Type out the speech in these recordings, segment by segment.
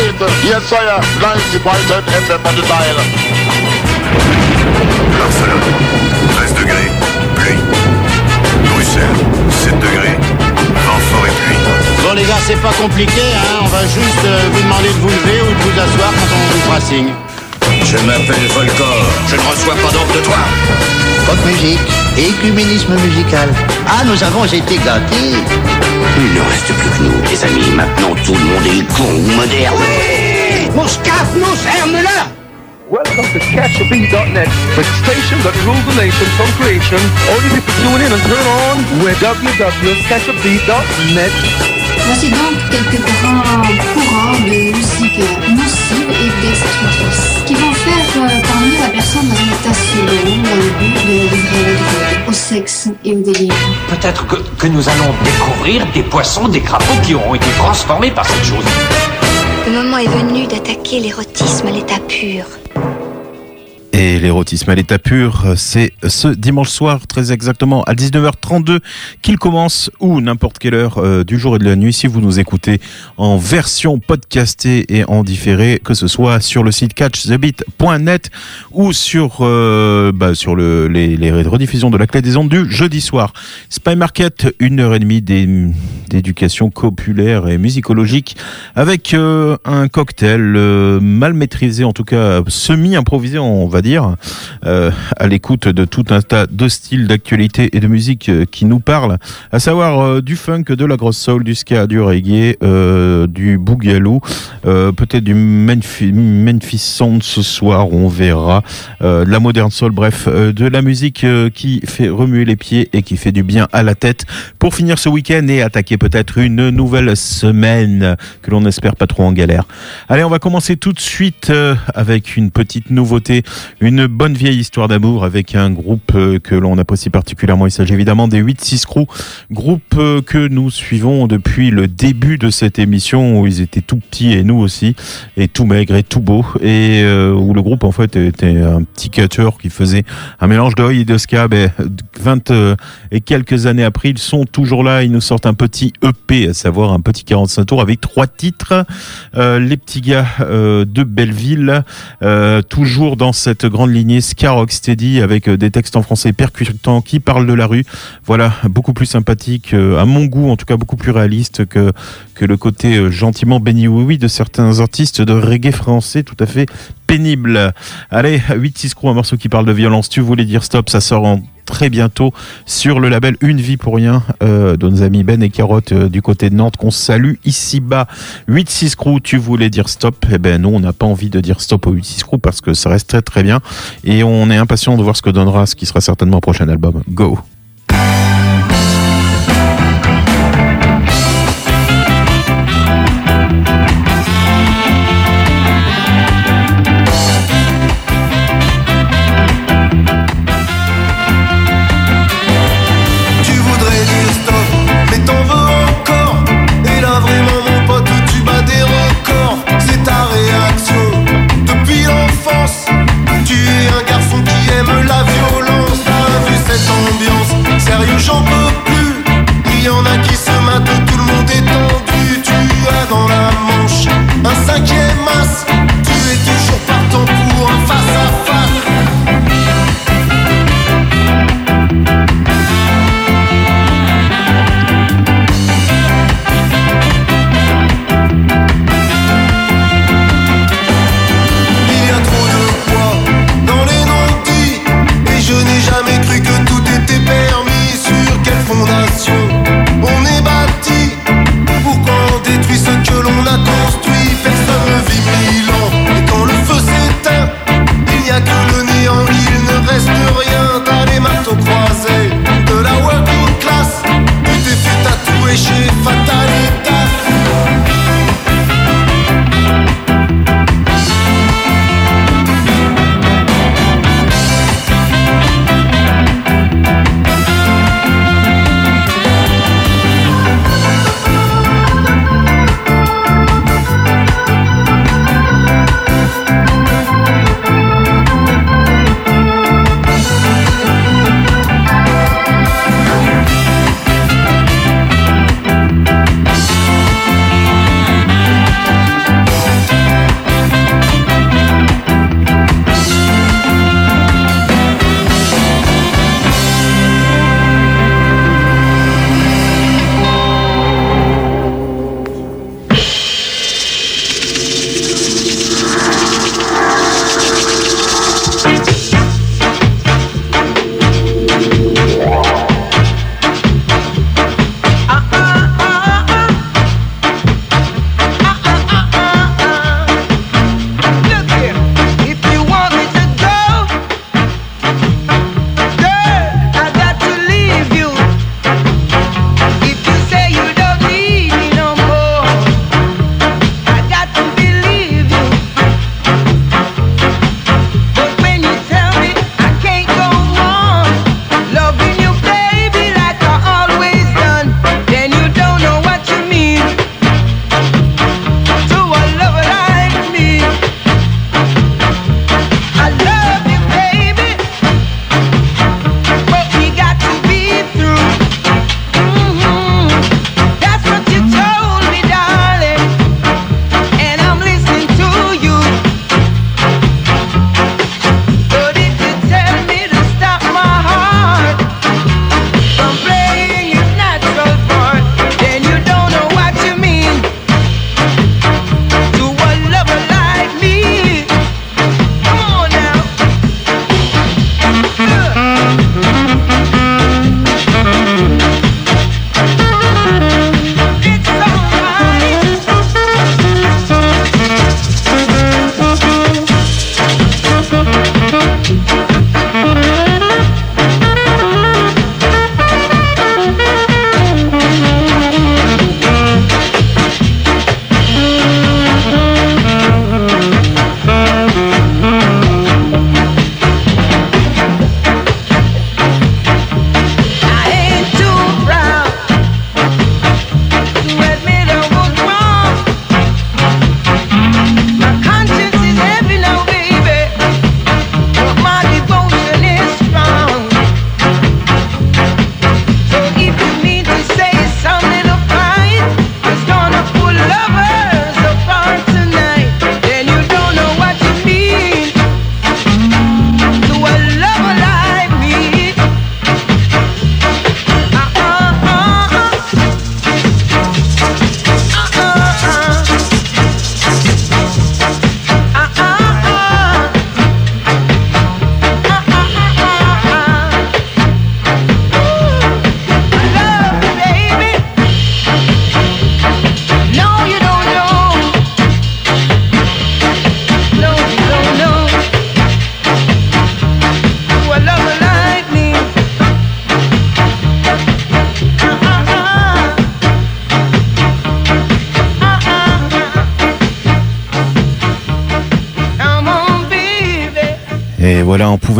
it. Yes, sire. 90.7 FM on the dial. Barcelone, 13 degrés, pluie. Bruxelles, 7 degrés, vent fort et pluie. Bon les gars, c'est pas compliqué, hein. On va juste euh, vous demander de vous lever ou de vous asseoir quand on vous fera signe. Je m'appelle Volcor. Je ne reçois pas d'ordre de toi. Pop musique, écuménisme musical. Ah, nous avons été gâtés. Il ne reste plus que nous, les amis. Maintenant, tout le monde est con ou moderne. Moscaf, nos là Welcome to CatchABeat.net, the station that rules the nation from creation. Only people tune in and turn on with www.catchabeat.net. Voici donc quelques grands courants de musique nocive et destructrice qui vont faire la personne dans un état selon dans le but de la livrer au sexe et au délire. Peut-être que, que nous allons découvrir des poissons, des crapauds qui auront été transformés par cette chose. Le moment est venu d'attaquer l'érotisme à l'état pur. Et l'érotisme à l'état pur, c'est ce dimanche soir, très exactement à 19h32, qu'il commence, ou n'importe quelle heure euh, du jour et de la nuit, si vous nous écoutez en version podcastée et en différé, que ce soit sur le site catchthebeat.net ou sur, euh, bah, sur le, les, les rediffusions de la clé des ondes du jeudi soir. Spy Market, une heure et demie d'é- d'éducation populaire et musicologique avec euh, un cocktail euh, mal maîtrisé, en tout cas semi-improvisé, on va dire, euh, à l'écoute de tout un tas de styles d'actualité et de musique euh, qui nous parlent, à savoir euh, du funk, de la grosse soul, du ska, du reggae, euh, du boogaloo, euh, peut-être du Memphis, Memphis Sound ce soir, on verra, de la moderne soul, bref, de la musique qui fait remuer les pieds et qui fait du bien à la tête pour finir ce week-end et attaquer peut-être une nouvelle semaine que l'on espère pas trop en galère. Allez, on va commencer tout de suite avec une petite nouveauté, une bonne vieille histoire d'amour avec un groupe euh, que l'on apprécie particulièrement. Il s'agit évidemment des 8-6 Crew, groupe euh, que nous suivons depuis le début de cette émission où ils étaient tout petits et nous aussi, et tout maigres et tout beaux, et euh, où le groupe en fait était un petit catcher qui faisait un mélange de et de ska. Ben, 20 euh, et quelques années après, ils sont toujours là. Ils nous sortent un petit EP, à savoir un petit 45 tours avec trois titres. Les petits gars de Belleville, toujours dans cette grande lignée ska rocksteady avec euh, des textes en français percutants qui parlent de la rue. Voilà, beaucoup plus sympathique, euh, à mon goût en tout cas beaucoup plus réaliste que que le côté euh, gentiment béni oui oui de certains artistes de reggae français tout à fait pénible. Allez, 8-6 crew, un morceau qui parle de violence. Tu voulais dire stop, ça sort en très bientôt sur le label Une vie pour rien euh, de nos amis Ben et Carotte euh, du côté de Nantes qu'on salue ici bas 8-6 crew tu voulais dire stop. Eh ben nous on n'a pas envie de dire stop au 8-6 crew parce que ça reste très très bien. Et on est impatient de voir ce que donnera ce qui sera certainement un prochain album. Go Paris où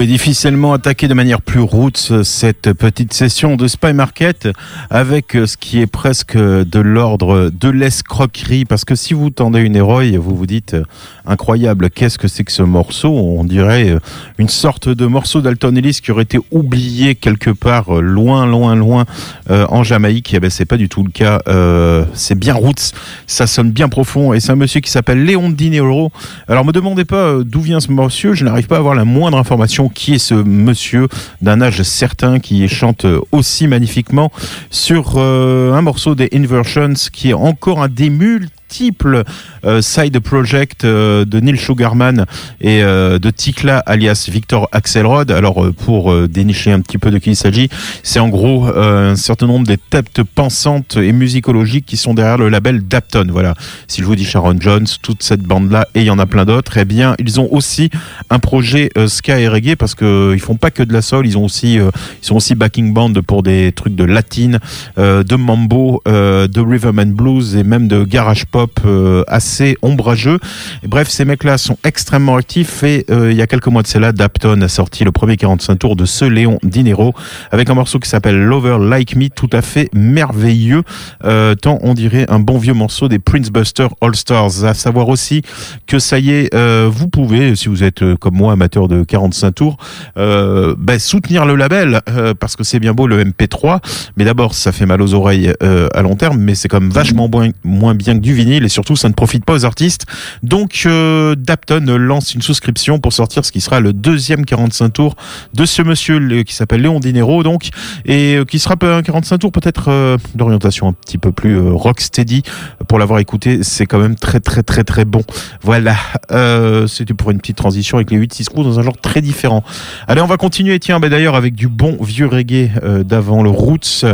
difficilement attaquer de manière plus roots cette petite session de Spy Market avec ce qui est presque de l'ordre de l'escroquerie. Parce que si vous tendez une héroïne, vous vous dites incroyable, qu'est-ce que c'est que ce morceau? On dirait une sorte de morceau d'Alton Ellis qui aurait été oublié quelque part loin, loin, loin euh, en Jamaïque. Eh ben, c'est pas du tout le cas. Euh, c'est bien roots, ça sonne bien profond. Et c'est un monsieur qui s'appelle Léon Dinero. Alors, me demandez pas euh, d'où vient ce monsieur, je n'arrive pas à avoir la moindre information qui est ce monsieur d'un âge certain qui chante aussi magnifiquement sur un morceau des Inversions qui est encore un des euh, side project euh, de Neil Sugarman et euh, de Tikla alias Victor Axelrod. Alors pour dénicher un petit peu de qui il s'agit, c'est en gros un certain nombre des têtes pensantes et musicologiques qui sont derrière le label Dapton. Voilà. Si je vous dis Sharon Jones, toute cette bande-là, et il y en a plein d'autres, eh bien, ils ont aussi un projet ska et reggae parce que ils font pas que de la soul, ils ont aussi, ils sont aussi backing band pour des trucs de latine, de mambo, de rhythm and blues et même de garage pop assez ombrageux. bref, ces mecs-là sont extrêmement actifs et euh, il y a quelques mois de cela, Dapton a sorti le premier 45 tours de ce Léon Dinero avec un morceau qui s'appelle Lover Like Me, tout à fait merveilleux, euh, tant on dirait un bon vieux morceau des Prince Buster All Stars. À savoir aussi que ça y est, euh, vous pouvez, si vous êtes comme moi amateur de 45 tours, ben, soutenir le label parce que c'est bien beau le MP3, mais d'abord ça fait mal aux oreilles à long terme, mais c'est comme vachement moins, moins bien que du vinyle et surtout ça ne profite pas aux artistes. Donc euh, Dapton lance une souscription pour sortir ce qui sera le deuxième 45 tours de ce monsieur qui s'appelle Léon Dinero donc et euh, qui sera un 45 tours peut-être euh, d'orientation un petit peu plus rocksteady pour l'avoir écouté, c'est quand même très très très très bon. Voilà, c'était pour une petite transition avec les 8 6 screws dans un genre très différent. Allez, on va continuer tiens bah, d'ailleurs avec du bon vieux reggae d'avant le Roots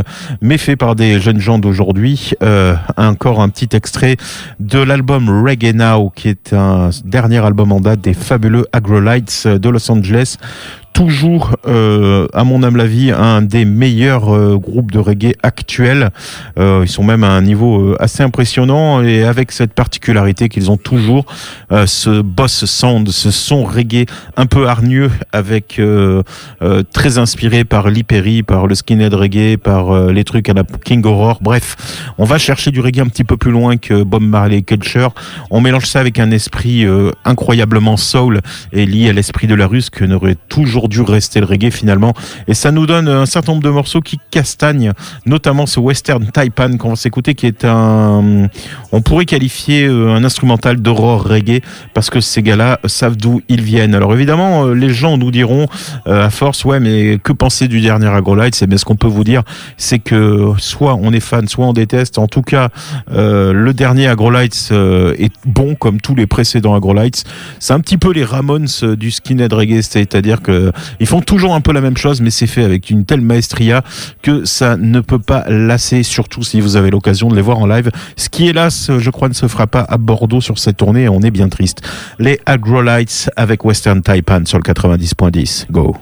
mais fait par des jeunes gens d'aujourd'hui. encore un petit extrait de l'album Reggae Now, qui est un dernier album en date des fabuleux Agrolites de Los Angeles toujours, euh, à mon âme la vie, un des meilleurs euh, groupes de reggae actuels. Euh, ils sont même à un niveau assez impressionnant et avec cette particularité qu'ils ont toujours ce boss sound, ce son reggae un peu hargneux, avec très inspiré par l'hyperi, par le skinhead reggae, par les trucs à la King Aurore. Bref, on va chercher du reggae un petit peu plus loin que Bob Marley Culture. On mélange ça avec un esprit incroyablement soul et lié à l'esprit de la russe que n'aurait toujours dû rester le reggae finalement. Et ça nous donne un certain nombre de morceaux qui castagnent, notamment ce Western Taipan qu'on va s'écouter, qui est un, on pourrait qualifier euh, un instrumental d'aurore reggae, parce que ces gars-là savent d'où ils viennent. Alors évidemment, euh, les gens nous diront euh, à force, ouais, mais que penser du dernier Agrolight C'est bien ce qu'on peut vous dire, c'est que soit on est fan, soit on déteste. En tout cas, le dernier Agrolights est bon comme tous les précédents Agrolights. C'est un petit peu les Ramones du skinhead reggae, c'est-à-dire que ils font toujours un peu la même chose, mais c'est fait avec une telle maestria que ça ne peut pas lasser, surtout si vous avez l'occasion de les voir en live. Ce qui, hélas, je crois, ne se fera pas à Bordeaux sur cette tournée et on est bien triste. Les Agrolites avec Western Taipan sur le 90.10. Go.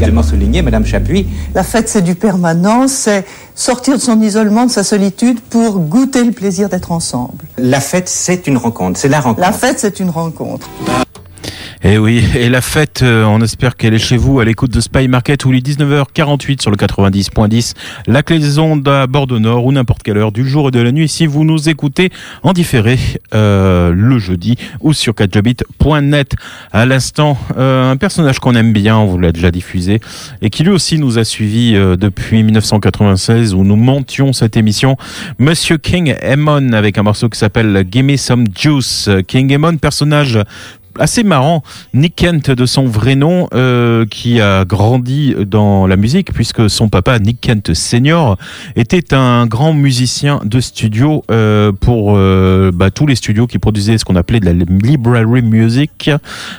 Également souligné, Madame Chapuis. La fête, c'est du permanent, c'est sortir de son isolement, de sa solitude pour goûter le plaisir d'être ensemble. La fête, c'est une rencontre, c'est la rencontre. La fête, c'est une rencontre. Et oui, et la fête, euh, on espère qu'elle est chez vous à l'écoute de Spy Market où il est 19h48 sur le 90.10, la clé des ondes à Bordeaux Nord ou n'importe quelle heure du jour et de la nuit si vous nous écoutez en différé euh, le jeudi ou sur 4jobit.net. À l'instant, euh, un personnage qu'on aime bien, on vous l'a déjà diffusé, et qui lui aussi nous a suivis depuis 1996 où nous montions cette émission, Monsieur King Emon avec un morceau qui s'appelle Gimme Some Juice. King Emon, personnage assez marrant, Nick Kent de son vrai nom, euh, qui a grandi dans la musique puisque son papa Nick Kent senior était un grand musicien de studio euh, pour euh, bah, tous les studios qui produisaient ce qu'on appelait de la library music,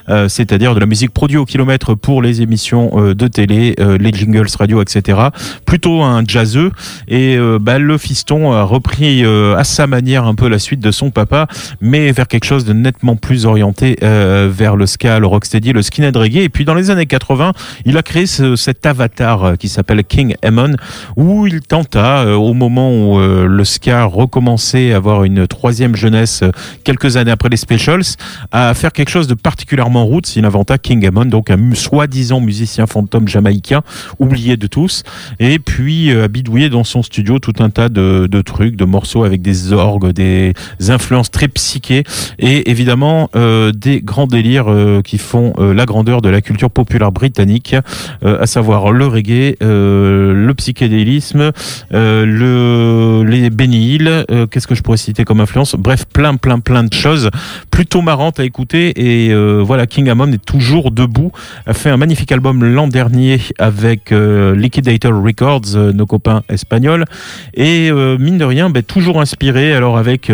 euh, c'est-à-dire de la musique produite au kilomètre pour les émissions euh, de télé, les jingles radio, etc. Plutôt un jazzeux et bah, le fiston a repris à sa manière un peu la suite de son papa, mais vers quelque chose de nettement plus orienté euh, vers le ska, le rocksteady, le skinhead reggae. Et puis dans les années 80, il a créé ce- cet avatar euh, qui s'appelle King Emon, où il tenta, euh, au moment où euh, le ska recommençait à avoir une troisième jeunesse euh, quelques années après les Specials, à faire quelque chose de particulièrement roots. Il inventa King Emon, donc un soi-disant musicien fantôme jamaïcain, oublié de tous, et puis euh, a bidouillé dans son studio tout un tas de, de trucs, de morceaux avec des orgues, des influences très psychées, et évidemment euh, des grands délires euh, qui font euh, la grandeur de la culture populaire britannique, euh, à savoir le reggae, le psychédélisme, le, les Benny Hill, qu'est-ce que je pourrais citer comme influence? Bref, plein, plein, plein de choses plutôt marrantes à écouter. Et voilà, King Amon est toujours debout, a fait un magnifique album l'an dernier avec Liquidator Records, nos copains espagnols, et mine de rien, ben, toujours inspiré, alors avec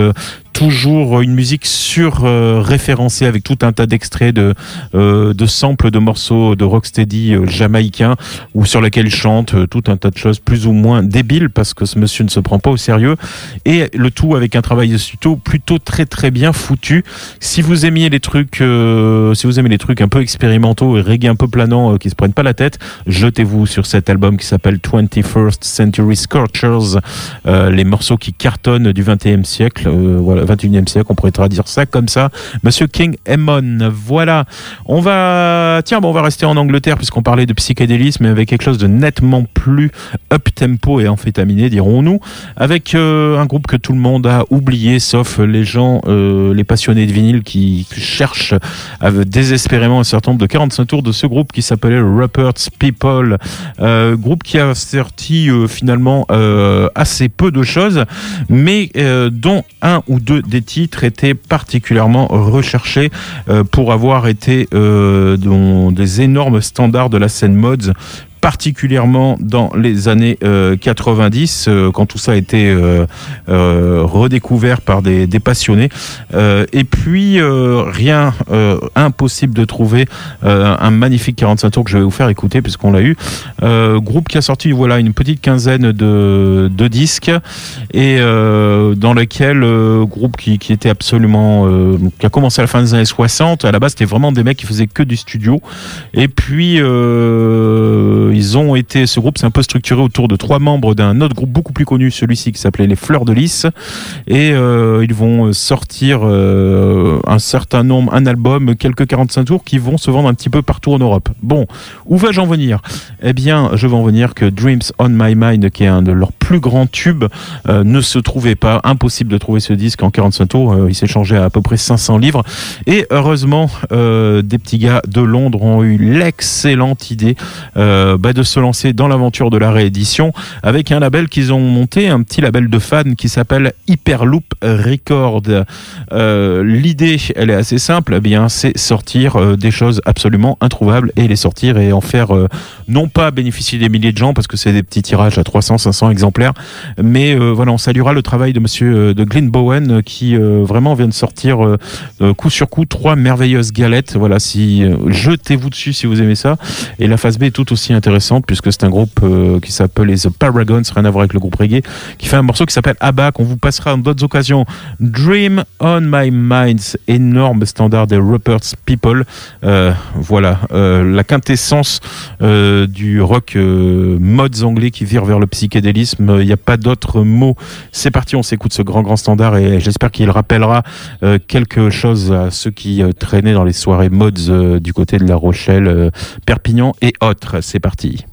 toujours une musique sur euh, avec tout un tas d'extraits de, euh, de samples de morceaux de rocksteady euh, jamaïcains ou sur lesquels il chante tout un tas de choses plus ou moins débiles parce que ce monsieur ne se prend pas au sérieux et le tout avec un travail de studio plutôt très très bien foutu. Si vous aimiez les trucs, si vous aimez les trucs un peu expérimentaux et reggae un peu planants euh, qui se prennent pas la tête, jetez-vous sur cet album qui s'appelle 21st Century Scorchers, les morceaux qui cartonnent du 21e siècle, voilà 21e siècle, on pourrait traduire ça comme ça. Monsieur King Emmon, voilà. On va, tiens, bon, on va rester en Angleterre puisqu'on parlait de psychédélisme, mais avec quelque chose de nettement plus up tempo et amphétaminé, dirons-nous, avec euh, un groupe que tout le monde a oublié, sauf les gens, euh, les passionnés de vinyle qui cherchent désespérément un certain nombre de 45 tours de ce groupe qui s'appelait Rupert's People, euh, groupe qui a sorti finalement assez peu de choses, mais dont un ou deux des titres étaient particulièrement recherchés euh, pour avoir été euh, dans des énormes standards de la scène mods particulièrement dans les années euh, 90, euh, quand tout ça a été euh, euh, redécouvert par des, passionnés. Euh, et puis, euh, rien euh, impossible de trouver euh, un magnifique 45 tours que je vais vous faire écouter, puisqu'on l'a eu. Euh, groupe qui a sorti voilà une petite quinzaine de, disques, et euh, dans lequel, euh, groupe qui, était absolument... euh, qui a commencé à la fin des années 60, à la base c'était vraiment des mecs qui faisaient que du studio. Et puis, euh, ils ont été, ce groupe s'est un peu structuré autour de trois membres d'un autre groupe beaucoup plus connu, celui-ci qui s'appelait les Fleurs de Lys. Et euh, ils vont sortir euh, un certain nombre, un album, quelques 45 tours qui vont se vendre un petit peu partout en Europe. Bon, où vais-je en venir? Eh bien, je vais en venir que Dreams on My Mind, qui est un de leurs plus grands tubes, euh, ne se trouvait pas. Impossible de trouver ce disque en 45 tours. Euh, il s'est changé à à peu près 500 livres. Et heureusement, euh, des petits gars de Londres ont eu l'excellente idée euh, bah, de se lancer dans l'aventure de la réédition avec un label qu'ils ont monté, un petit label de fans qui s'appelle Hyperloop Record. L'idée, elle est assez simple, eh bien, c'est sortir des choses absolument introuvables et les sortir et en faire non pas bénéficier des milliers de gens parce que c'est des petits tirages à 300, 500 exemplaires, mais euh, voilà, on saluera le travail de Monsieur euh, de Glyn Bowen euh, qui vraiment vient de sortir coup sur coup trois merveilleuses galettes. Voilà, si jetez-vous dessus si vous aimez ça. Et la phase B est tout aussi intéressante puisque c'est un groupe qui s'appelle les The Paragons, rien à voir avec le groupe reggae, qui fait un morceau qui s'appelle Abba qu'on vous passera en d'autres occasions. Dream on My Mind, énorme standard des Rupert's People. Voilà, la quintessence du rock mods anglais qui vire vers le psychédélisme. Il n'y a pas d'autre mot. C'est parti, on s'écoute ce grand grand standard et j'espère qu'il rappellera euh, quelque chose à ceux qui euh, traînaient dans les soirées mods euh, du côté de La Rochelle, Perpignan et autres. C'est parti.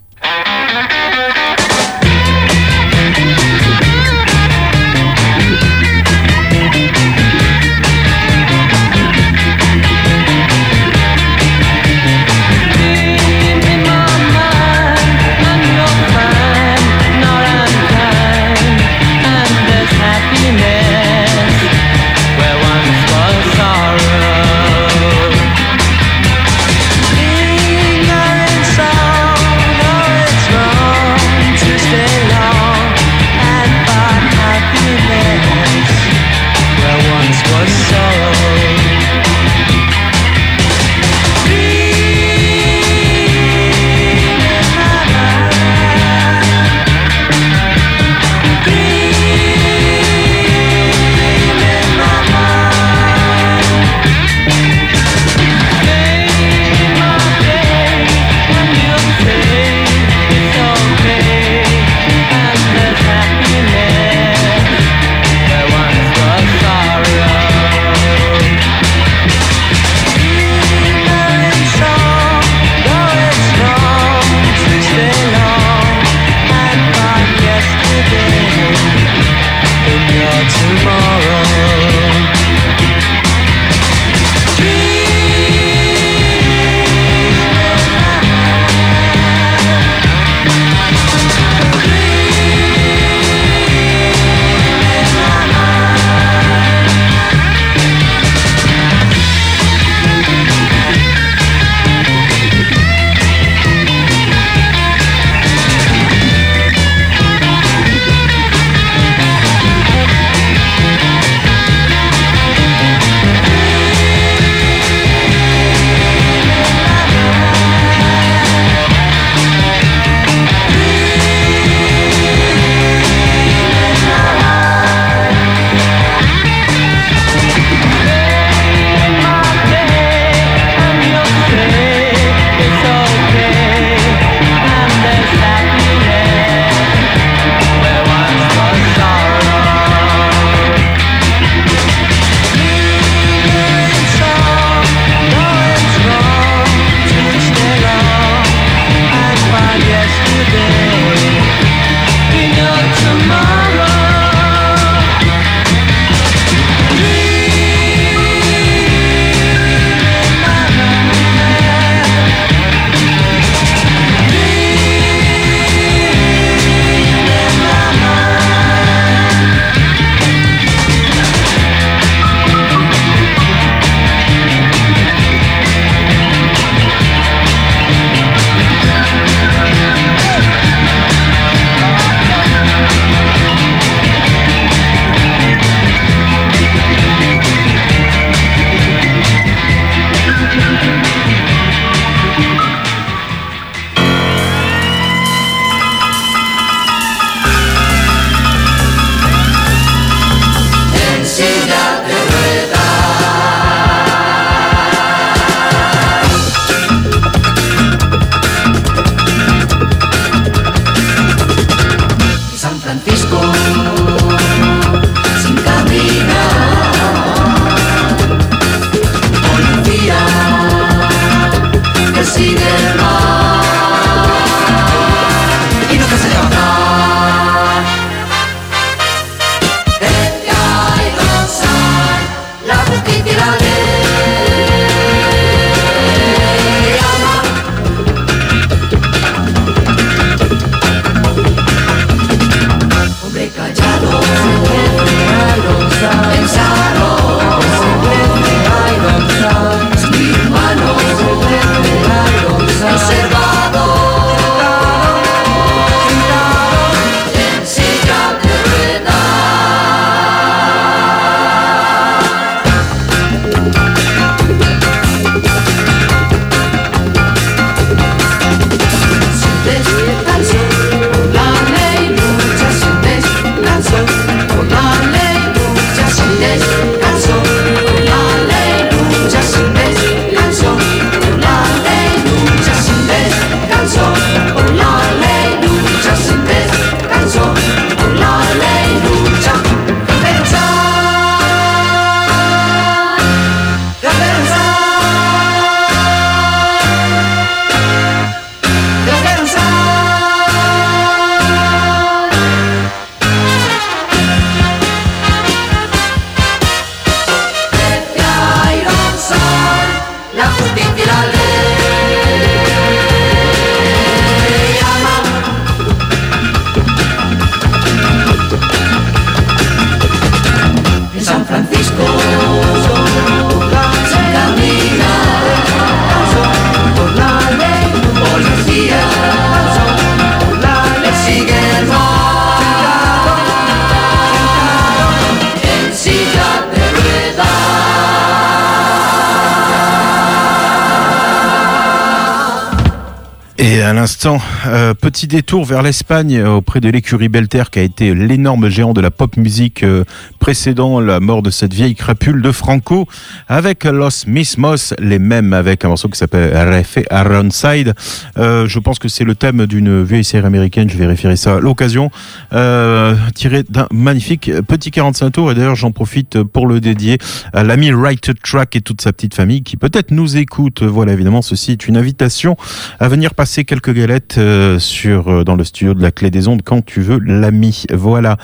L'instant, euh, petit détour vers l'Espagne euh, auprès de l'écurie Belter qui a été l'énorme géant de la pop musique euh, précédant la mort de cette vieille crapule de Franco avec Los Mismos, les mêmes avec un morceau qui s'appelle Refe Ironside. Euh, je pense que c'est le thème d'une vieille série américaine, je vérifierai ça à l'occasion, euh, tiré d'un magnifique petit 45 tours et d'ailleurs j'en profite pour le dédier à l'ami Right Track et toute sa petite famille qui peut-être nous écoute. Voilà, évidemment, ceci est une invitation à venir passer quelques galettes euh, sur euh, dans le studio de la Clé des Ondes quand tu veux, l'ami. Voilà.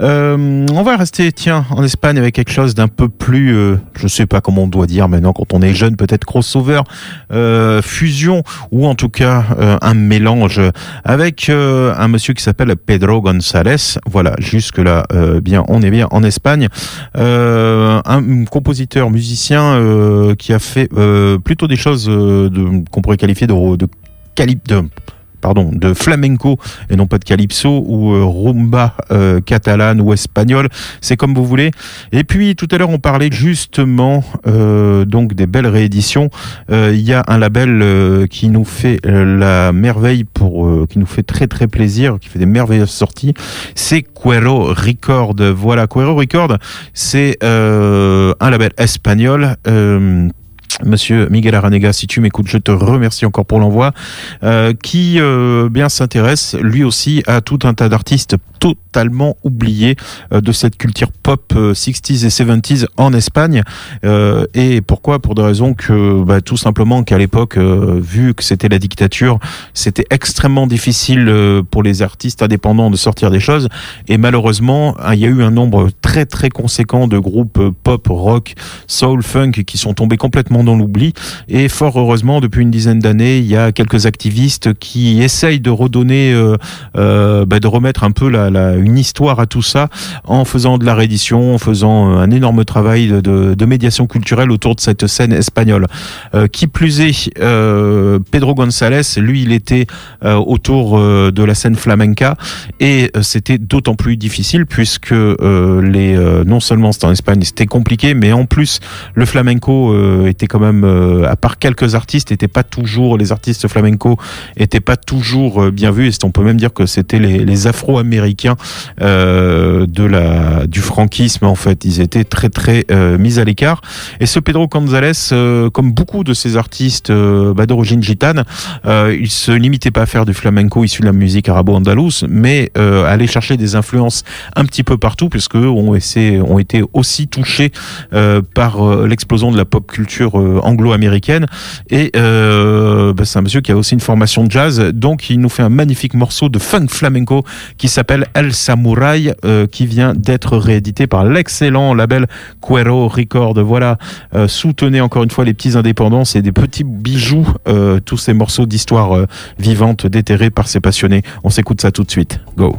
Euh, on va rester, tiens, en Espagne avec quelque chose d'un peu plus, euh, je sais pas comment on doit dire maintenant quand on est jeune, peut-être crossover, euh, fusion ou en tout cas euh, un mélange avec euh, un monsieur qui s'appelle Pedro González. Voilà, jusque là, bien, on est bien en Espagne. Un compositeur, musicien qui a fait plutôt des choses qu'on pourrait qualifier de, de de pardon, de flamenco et non pas de calypso ou euh, rumba euh, catalane ou espagnole, c'est comme vous voulez. Et puis tout à l'heure on parlait justement euh, donc des belles rééditions. Euh, Il y a un label qui nous fait la merveille pour, qui nous fait très très plaisir, qui fait des merveilleuses sorties. C'est Cuero Record. Voilà, Cuero Record, c'est un label espagnol. Monsieur Miguel Aranega, si tu m'écoutes, je te remercie encore pour l'envoi, euh, qui euh, bien s'intéresse lui aussi à tout un tas d'artistes totalement oubliés euh, de cette culture pop euh, 60s et 70s en Espagne. Euh, et pourquoi? Pour des raisons que bah, tout simplement qu'à l'époque, euh, vu que c'était la dictature, c'était extrêmement difficile euh, pour les artistes indépendants de sortir des choses. Et malheureusement, hein, il y a eu un nombre très très conséquent de groupes euh, pop, rock, soul, funk qui sont tombés complètement dans l'oubli. Et fort heureusement, depuis une dizaine d'années, il y a quelques activistes qui essayent de redonner, euh, euh, bah, de remettre un peu la, une histoire à tout ça en faisant de la réédition, en faisant euh, un énorme travail de, médiation culturelle autour de cette scène espagnole. Qui plus est, Pedro González, lui, il était autour de la scène flamenca et c'était d'autant plus difficile puisque les non seulement c'était en Espagne, c'était compliqué, mais en plus le flamenco était quand même, euh, à part quelques artistes, était pas toujours les artistes flamenco étaient pas toujours euh, bien vus. Et on peut même dire que c'était les, Afro-Américains euh, de la du franquisme en fait. Ils étaient très très mis à l'écart. Et ce Pedro González, comme beaucoup de ces artistes bah, d'origine gitane, il se limitait pas à faire du flamenco issu de la musique arabo-andalouse, mais aller chercher des influences un petit peu partout, puisque ont, ont été aussi touchés par l'explosion de la pop culture anglo-américaine. Et euh, bah, c'est un monsieur qui a aussi une formation de jazz. Donc, il nous fait un magnifique morceau de funk flamenco qui s'appelle El Samurai, euh, qui vient d'être réédité par l'excellent label Cuero Record. Voilà, euh, soutenez encore une fois les petits indépendants, c'est des petits bijoux, euh, tous ces morceaux d'histoire euh, vivante déterrés par ces passionnés. On s'écoute ça tout de suite. Go.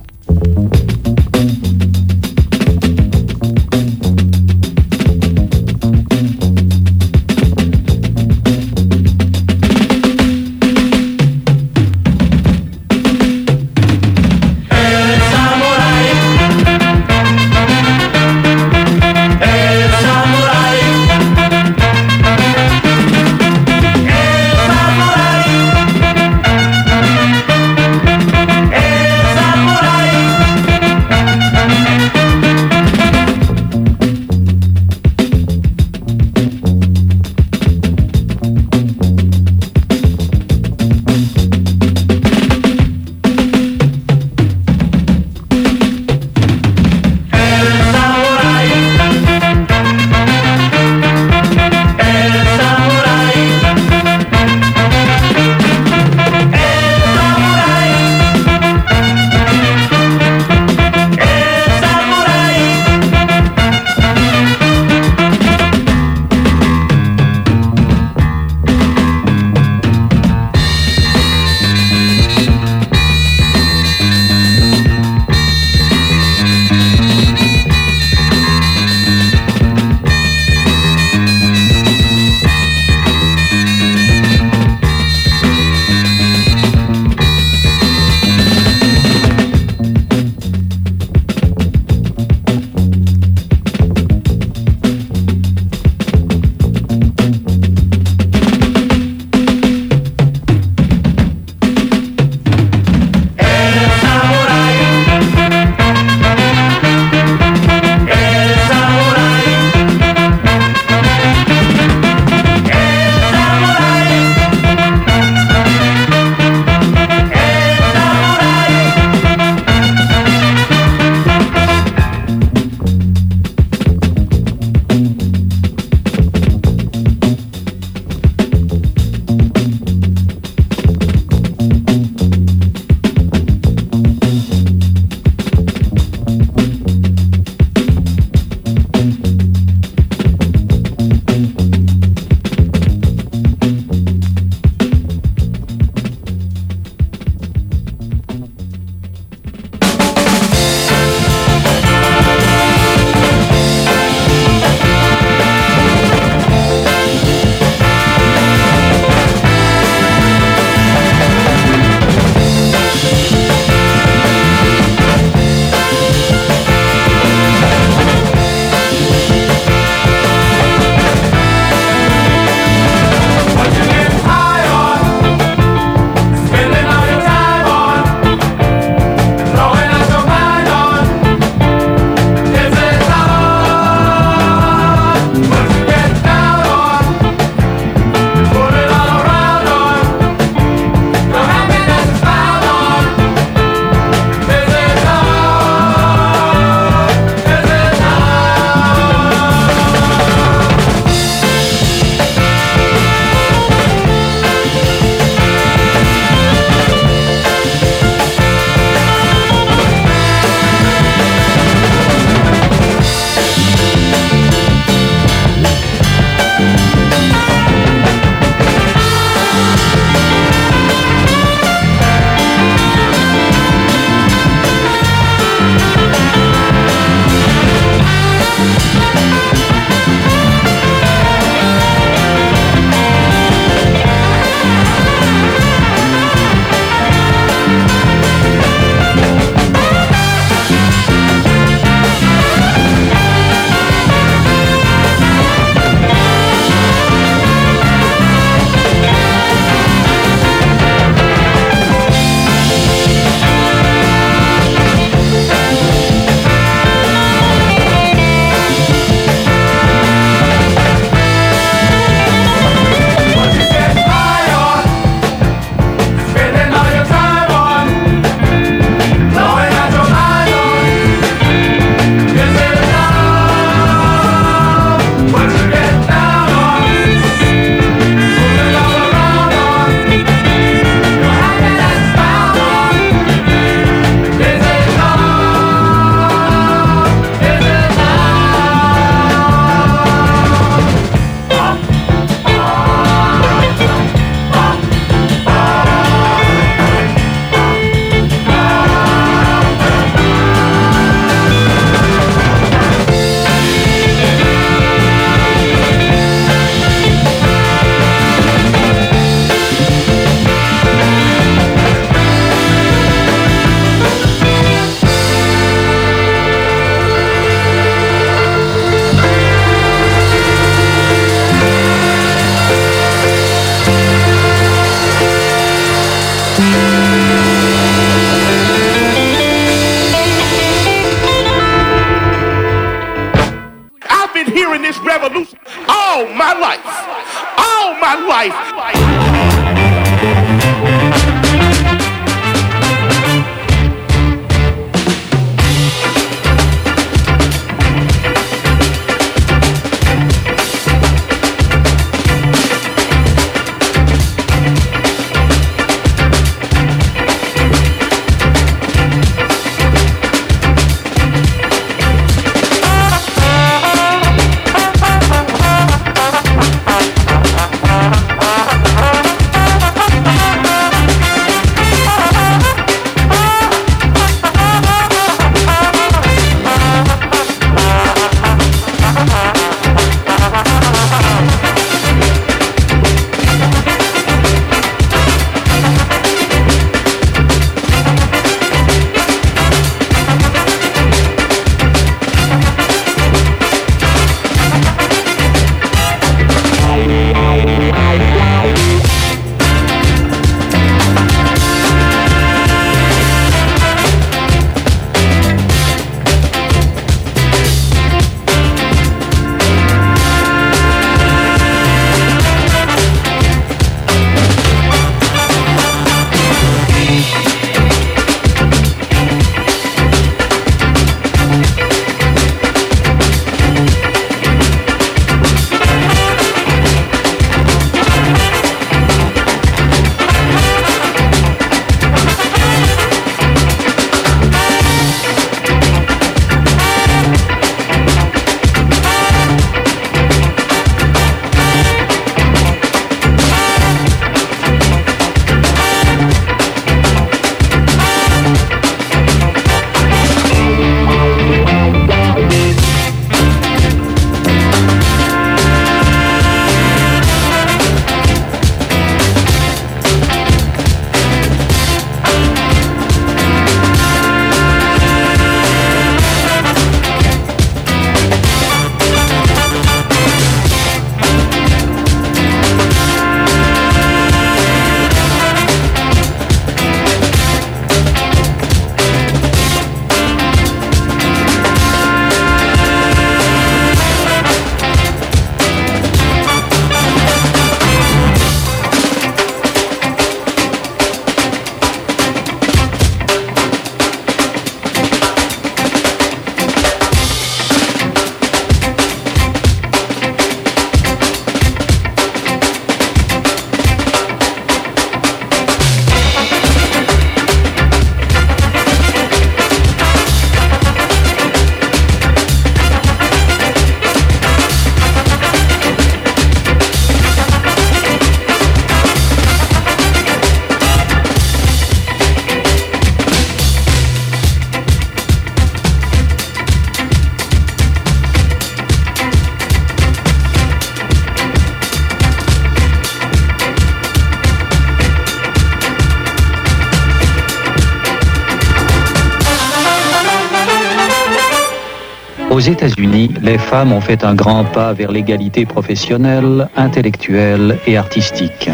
États-Unis, les femmes ont fait un grand pas vers l'égalité professionnelle, intellectuelle et artistique.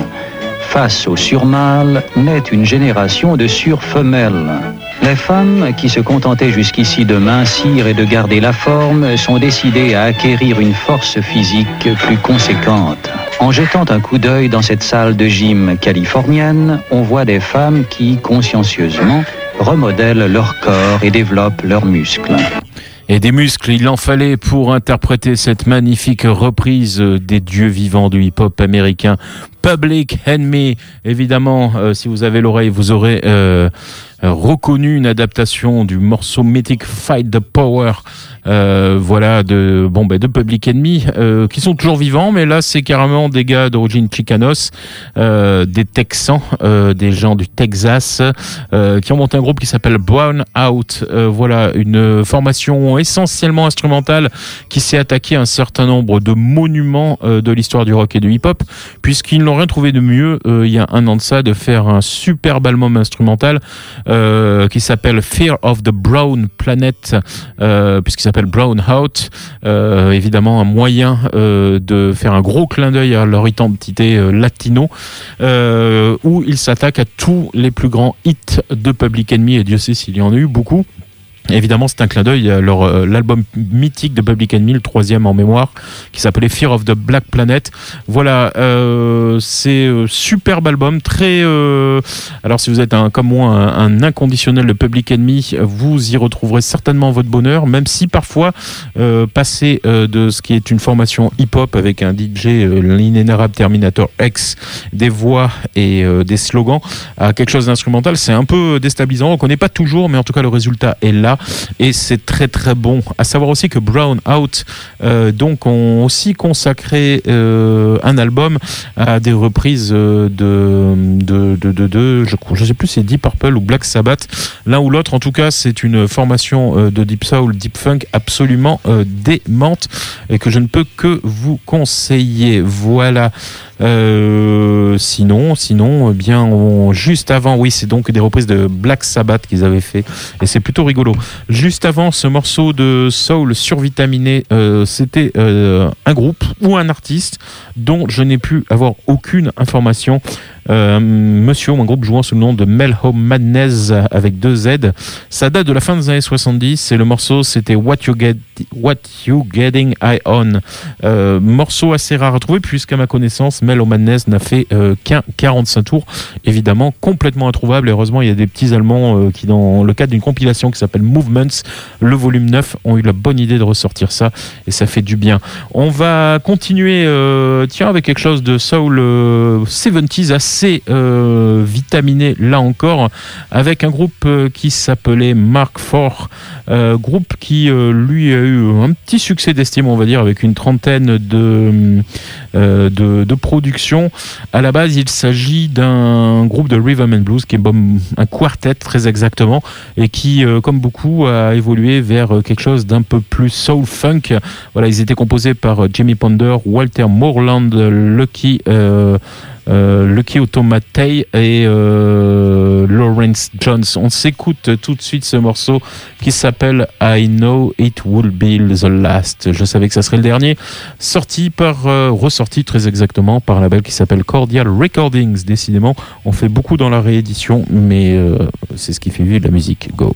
Face au surmâle, naît une génération de surfemelles. Les femmes, qui se contentaient jusqu'ici de mincir et de garder la forme, sont décidées à acquérir une force physique plus conséquente. En jetant un coup d'œil dans cette salle de gym californienne, on voit des femmes qui, consciencieusement, remodèlent leur corps et développent leurs muscles. Et des muscles, il en fallait pour interpréter cette magnifique reprise des dieux vivants du hip-hop américain. Public Enemy, évidemment, euh, si vous avez l'oreille, vous aurez euh, reconnu une adaptation du morceau mythique Fight the Power. Euh, voilà de bon ben de Public Enemy euh, qui sont toujours vivants mais là c'est carrément des gars d'origine chicanos euh, des Texans euh, des gens du Texas euh, qui ont monté un groupe qui s'appelle Brown Out. Voilà une formation essentiellement instrumentale qui s'est attaquée à un certain nombre de monuments de l'histoire du rock et du hip-hop puisqu'ils n'ont rien trouvé de mieux il y a un an de ça de faire un superbe album instrumental qui s'appelle Fear of the Brown Planet puisqu'il s'appelle s'appelle Brown Out. Euh, évidemment, un moyen euh, de faire un gros clin d'œil à leur identité euh, latino, où ils s'attaquent à tous les plus grands hits de Public Enemy, et Dieu sait s'il y en a eu beaucoup. Évidemment, c'est un clin d'œil à euh, l'album mythique de Public Enemy, le troisième en mémoire, qui s'appelait Fear of the Black Planet. Voilà, euh, c'est euh, superbe album, très. alors, si vous êtes un, comme moi un, un inconditionnel de Public Enemy, vous y retrouverez certainement votre bonheur, même si parfois euh, passer de ce qui est une formation hip-hop avec un DJ, l'inénarrable Terminator X, des voix et des slogans, à quelque chose d'instrumental, c'est un peu déstabilisant. On ne connaît pas toujours, mais en tout cas le résultat est là et c'est très très bon. À savoir aussi que Brown Out euh, ont aussi consacré euh, un album à des reprises euh, de de de, de, de- je sais plus c'est Deep Purple ou Black Sabbath, l'un ou l'autre. En tout cas, c'est une formation de deep soul, deep funk absolument démente et que je ne peux que vous conseiller. Voilà. Sinon, sinon, eh bien, juste avant, oui, c'est donc des reprises de Black Sabbath qu'ils avaient fait, et c'est plutôt rigolo. Juste avant ce morceau de soul survitaminé, euh, c'était euh, un groupe ou un artiste dont je n'ai pu avoir aucune information. Euh, monsieur ou un groupe jouant sous le nom de Melhome Madness avec deux Z. Ça date de la fin des années 70 et le morceau c'était What You Get, What You Getting Eye On. Euh, morceau assez rare à trouver puisqu'à ma connaissance Melhome Madness n'a fait euh, qu'un 45 tours. Évidemment complètement introuvable. Et heureusement il y a des petits Allemands qui dans le cadre d'une compilation qui s'appelle Movements, le volume 9, ont eu la bonne idée de ressortir ça et ça fait du bien. On va continuer tiens avec quelque chose de soul euh, 70s assez euh, vitaminé là encore avec un groupe euh, qui s'appelait Mark IV euh, groupe qui euh, lui a eu un petit succès d'estime on va dire avec une trentaine de, productions. À la base il s'agit d'un groupe de rhythm and blues qui est un quartet très exactement et qui comme beaucoup a évolué vers quelque chose d'un peu plus soul funk. Voilà ils étaient composés par Jimmy Ponder Walter Moreland Lucky Lucky Automatei et euh, Lawrence Jones. On s'écoute tout de suite ce morceau qui s'appelle I Know It Will Be the Last. Je savais que ça serait le dernier. Sorti par, euh, ressorti très exactement par un label qui s'appelle Cordial Recordings. Décidément, on fait beaucoup dans la réédition, mais euh, c'est ce qui fait vivre la musique. Go.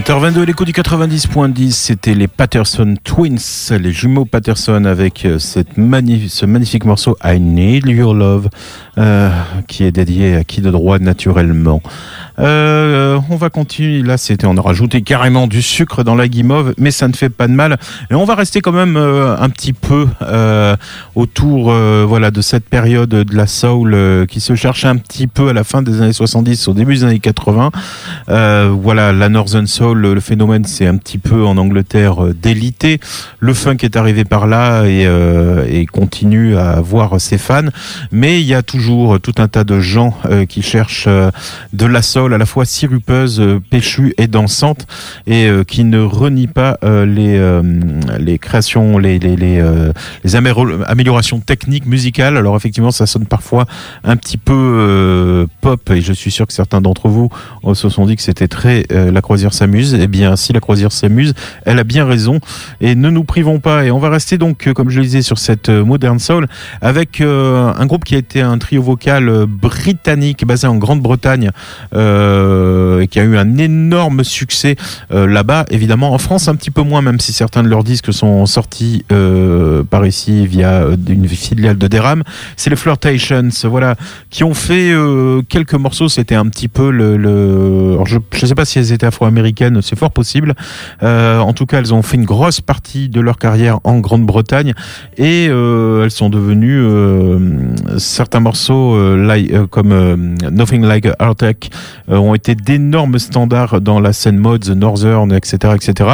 20h22, l'écho du 90.10, c'était les Patterson Twins, les jumeaux Patterson avec euh, cette ce magnifique morceau I Need Your Love, euh, qui est dédié à qui de droit naturellement. Euh, on va continuer, là c'était, on a rajouté carrément du sucre dans la guimauve, mais ça ne fait pas de mal. Et on va rester quand même euh, un petit peu euh, autour voilà, de cette période de la soul qui se cherche un petit peu à la fin des années 70, au début des années 80. Euh, voilà, la Northern Soul, le, phénomène, c'est un petit peu en Angleterre délité. Le funk est arrivé par là et, et continue à avoir ses fans. Mais il y a toujours tout un tas de gens qui cherchent de la soul à la fois sirupeuse, euh, péchue et dansante et euh, qui ne renie pas euh, les, les créations, les, les, les, améliorations techniques musicales. Alors effectivement, ça sonne parfois un petit peu pop et je suis sûr que certains d'entre vous se sont dit que c'était très la croisière s'amuse. Eh bien, si la croisière s'amuse, elle a bien raison et ne nous privons pas. Et on va rester donc, comme je le disais, sur cette modern soul avec un groupe qui a été un trio vocal britannique basé en Grande-Bretagne et qui a eu un énorme succès euh, là-bas. Évidemment, en France un petit peu moins, même si certains de leurs disques sont sortis euh, par ici via euh, une filiale de Deram. C'est les Flirtations, voilà, qui ont fait euh, quelques morceaux. C'était un petit peu le. je ne sais pas si elles étaient afro-américaines, c'est fort possible. Euh, en tout cas, elles ont fait une grosse partie de leur carrière en Grande-Bretagne et euh, elles sont devenues euh, certains morceaux euh, euh, comme euh, Nothing Like a Heart euh, ont été d'énormes standards dans la scène mode, The Northern, etc., etc.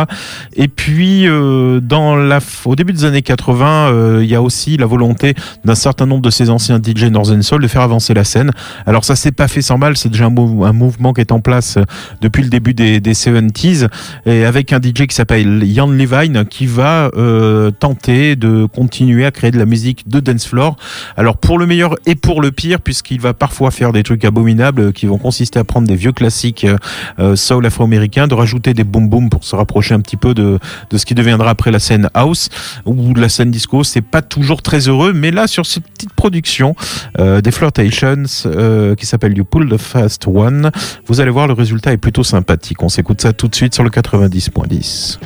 Et puis euh, dans la, au début des années 80, euh, il y a aussi la volonté d'un certain nombre de ces anciens DJ Northern Soul de faire avancer la scène. Alors ça s'est pas fait sans mal, c'est déjà un, mou- un mouvement qui est en place euh, depuis le début des, des 70s et avec un DJ qui s'appelle Ian Levine qui va euh, tenter de continuer à créer de la musique de dance floor. Alors pour le le meilleur et pour le pire, puisqu'il va parfois faire des trucs abominables euh, qui vont consister à prendre des vieux classiques euh, euh, soul afro-américains, de rajouter des boom boom pour se rapprocher un petit peu de, de ce qui deviendra après la scène house ou de la scène disco. C'est pas toujours très heureux, mais là, sur cette petite production euh, des Flirtations euh, qui s'appelle You Pull the Fast One, vous allez voir, le résultat est plutôt sympathique. On s'écoute ça tout de suite sur le 90.10.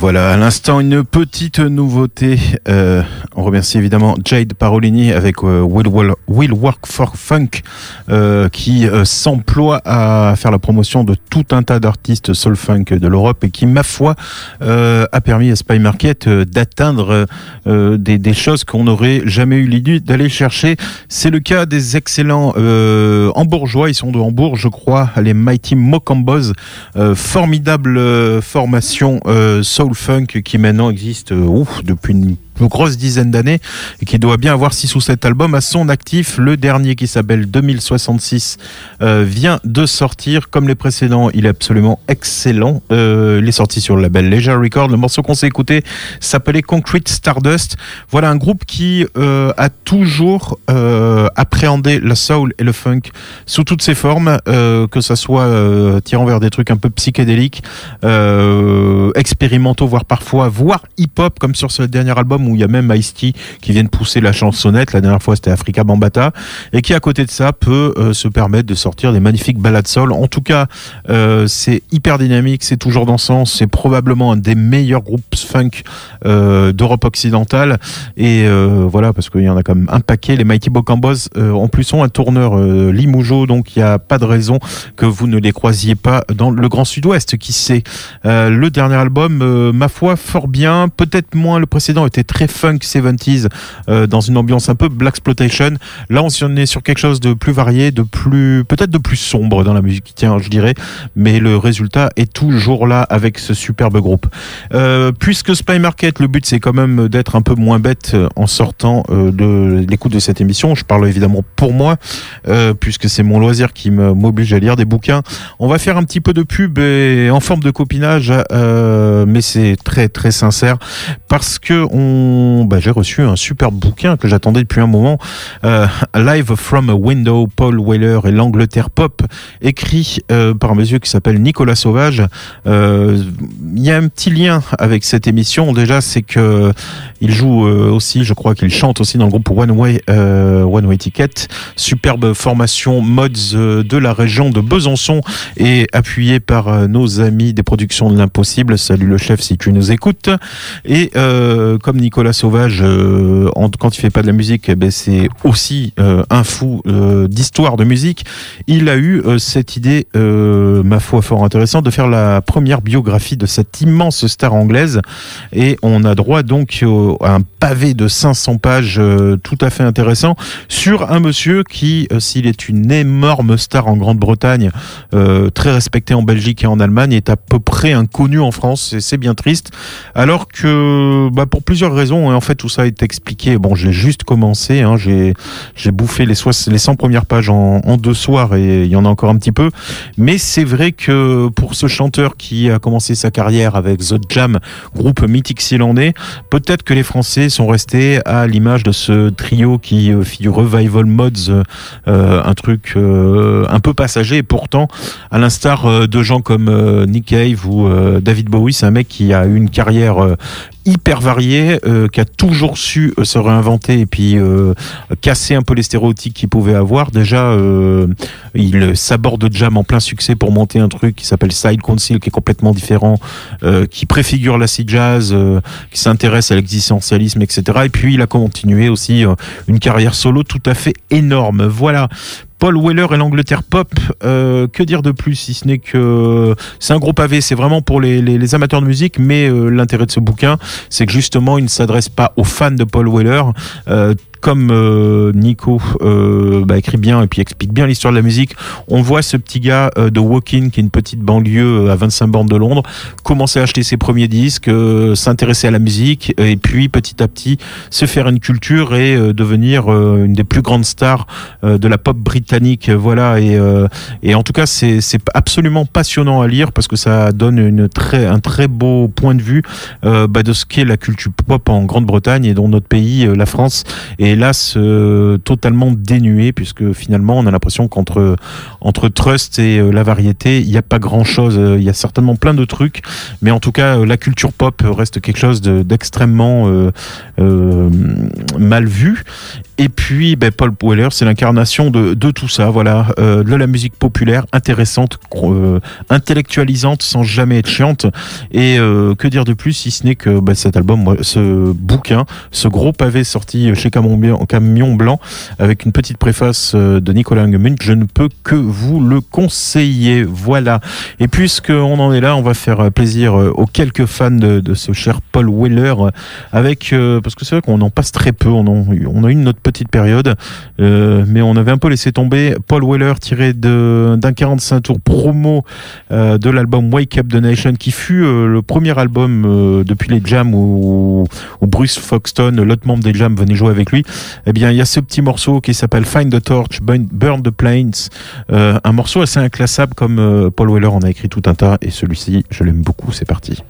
voilà, à l'instant, une petite nouveauté. Euh, on remercie évidemment Jade Parolini avec euh, Will, Will- Will Work for Funk, euh, qui euh, s'emploie à faire la promotion de tout un tas d'artistes soul funk de l'Europe et qui, ma foi, euh, a permis à Spy Market euh, d'atteindre euh, des, des choses qu'on n'aurait jamais eu l'idée d'aller chercher. C'est le cas des excellents Hambourgeois, ils sont de Hambourg, je crois, les Mighty Mocambos, formidable formation soul funk qui maintenant existe ouf, depuis une grosse dizaine d'années et qui doit bien avoir 6 ou 7 albums à son actif. Le dernier qui s'appelle 2066 euh, vient de sortir. Comme les précédents, il est absolument excellent. Euh, il est sorti sur le label Leisure Record. Le morceau qu'on s'est écouté s'appelait Concrete Stardust. Voilà un groupe qui euh, a toujours euh, appréhendé la soul et le funk sous toutes ses formes, que ça soit tirant vers des trucs un peu psychédéliques, expérimentaux, voire parfois, voire hip-hop, comme sur ce dernier album où il y a même Ice-T qui vient de pousser la chansonnette. La dernière fois, c'était Africa Bambata. Et qui, à côté de ça, peut euh, se permettre de sortir des magnifiques balades soul. En tout cas, euh, c'est hyper dynamique, c'est toujours dansant. C'est probablement un des meilleurs groupes funk euh, d'Europe occidentale. Et voilà, parce qu'il y en a quand même un paquet. Les Mighty Bocambos, en plus, ont un tourneur Limoujo, donc il n'y a pas de raison que vous ne les croisiez pas dans le Grand Sud-Ouest. Qui sait Le dernier album, ma foi, fort bien. Peut-être moins. Le précédent était très funk 70s, euh, dans une ambiance un peu black exploitation. Là, on est sur quelque chose de plus varié, de plus, peut-être de plus sombre dans la musique. Tiens, je dirais. Mais le résultat est toujours là avec ce superbe groupe. Euh, puisque Spy Market, le but c'est quand même d'être un peu moins bête euh, en sortant euh, de l'écoute de cette émission. Je parle évidemment pour moi, euh, puisque c'est mon loisir qui m'oblige à lire des bouquins. On va faire un petit peu de pub et en forme de copinage, mais c'est très très sincère parce que on, bah, j'ai reçu un super bouquin que j'attendais depuis un moment, Live from a Window, Paul Weller et l'Angleterre pop, écrit euh, par un monsieur qui s'appelle Nicolas Sauvage. Euh, Il y a un petit lien avec cette émission. Déjà, c'est que il joue euh, aussi, je crois qu'il chante aussi dans le groupe One Way, One Way Ticket. Superbe formation mods de la région de Besançon et appuyé par nos amis des productions de l'impossible. Salut le chef si tu nous écoutes. Et comme Nicolas Sauvage, quand il fait pas de la musique, eh ben, c'est aussi un fou euh, d'histoire de musique. Il a eu euh, cette idée, euh, ma foi, fort intéressante, de faire la première biographie de cette immense star anglaise. Et on a droit donc au- à un pavé de 500 pages euh, tout à fait intéressant sur un monsieur qui, euh, s'il est une énorme star en Grande-Bretagne, euh, très respecté en Belgique et en Allemagne, est à peu près inconnu en France. Et c'est bien triste. Alors que, bah, pour plusieurs raisons, hein, en fait, tout ça est expliqué. Bon, j'ai juste commencé, hein, j'ai, j'ai bouffé les, soix- les 100 premières pages en, deux soirs et il y en a encore un petit peu. Mais c'est vrai que pour ce chanteur qui a commencé sa carrière avec The Jam, groupe mythique zélandais, peut-être que les Français sont restés à l'image de ce trio qui euh, fit revival mods, euh, euh, un truc un peu passager. Et pourtant, à l'instar de gens comme Nick Cave ou David Bowie, c'est un mec qui a eu une carrière hyper variée, euh, qui a toujours su euh, se réinventer et puis euh, casser un peu les stéréotypes qu'il pouvait avoir. Déjà, euh, il s'aborde de jam en plein succès pour monter un truc qui s'appelle Side Council, qui est complètement différent, euh, qui préfigure l'acid jazz, qui s'intéresse à l'existentialisme, etc. Et puis il a continué aussi une carrière solo tout à fait énorme. Voilà. Paul Weller et l'Angleterre pop, euh, que dire de plus si ce n'est que c'est un gros pavé, c'est vraiment pour les, amateurs de musique, mais euh, l'intérêt de ce bouquin, c'est que justement, il ne s'adresse pas aux fans de Paul Weller. Comme euh, Nico euh, bah, écrit bien et puis explique bien l'histoire de la musique, on voit ce petit gars euh, de Woking, qui est une petite banlieue euh, à 25 bornes de Londres, commencer à acheter ses premiers disques, euh, s'intéresser à la musique, et puis petit à petit se faire une culture et devenir une des plus grandes stars de la pop britannique. Voilà, et, et en tout cas, c'est c'est absolument passionnant à lire parce que ça donne une très, un très beau point de vue bah, de ce qu'est la culture pop en Grande-Bretagne et dont notre pays, la France, est hélas euh, totalement dénué puisque finalement on a l'impression qu'entre entre Trust et euh, la variété, il n'y a pas grand-chose. Euh, Il y a certainement plein de trucs, mais en tout cas la culture pop reste quelque chose de- d'extrêmement mal vu. Et puis, ben, Paul Weller, c'est l'incarnation de, de tout ça, voilà, de la musique populaire, intéressante, intellectualisante, sans jamais être chiante. Et que dire de plus, si ce n'est que ben, cet album, ce bouquin, ce gros pavé sorti chez Camion Camion Blanc, avec une petite préface euh, de Nicolas Angemund, je ne peux que vous le conseiller. Voilà. Et puisqu'on en est là, on va faire euh, plaisir euh, aux quelques fans de, ce cher Paul Weller, avec parce que c'est vrai qu'on en passe très peu. On, a eu notre petite période, mais on avait un peu laissé tomber Paul Weller tiré d'un 45 tours promo de l'album Wake Up the Nation, qui fut le premier album depuis les jams où, où Bruce Foxton, l'autre membre des jams, venait jouer avec lui. Eh bien, il y a ce petit morceau qui s'appelle Find the Torch, Burn the Plains, euh, un morceau assez inclassable comme euh, Paul Weller en a écrit tout un tas, et celui-ci, je l'aime beaucoup. C'est parti.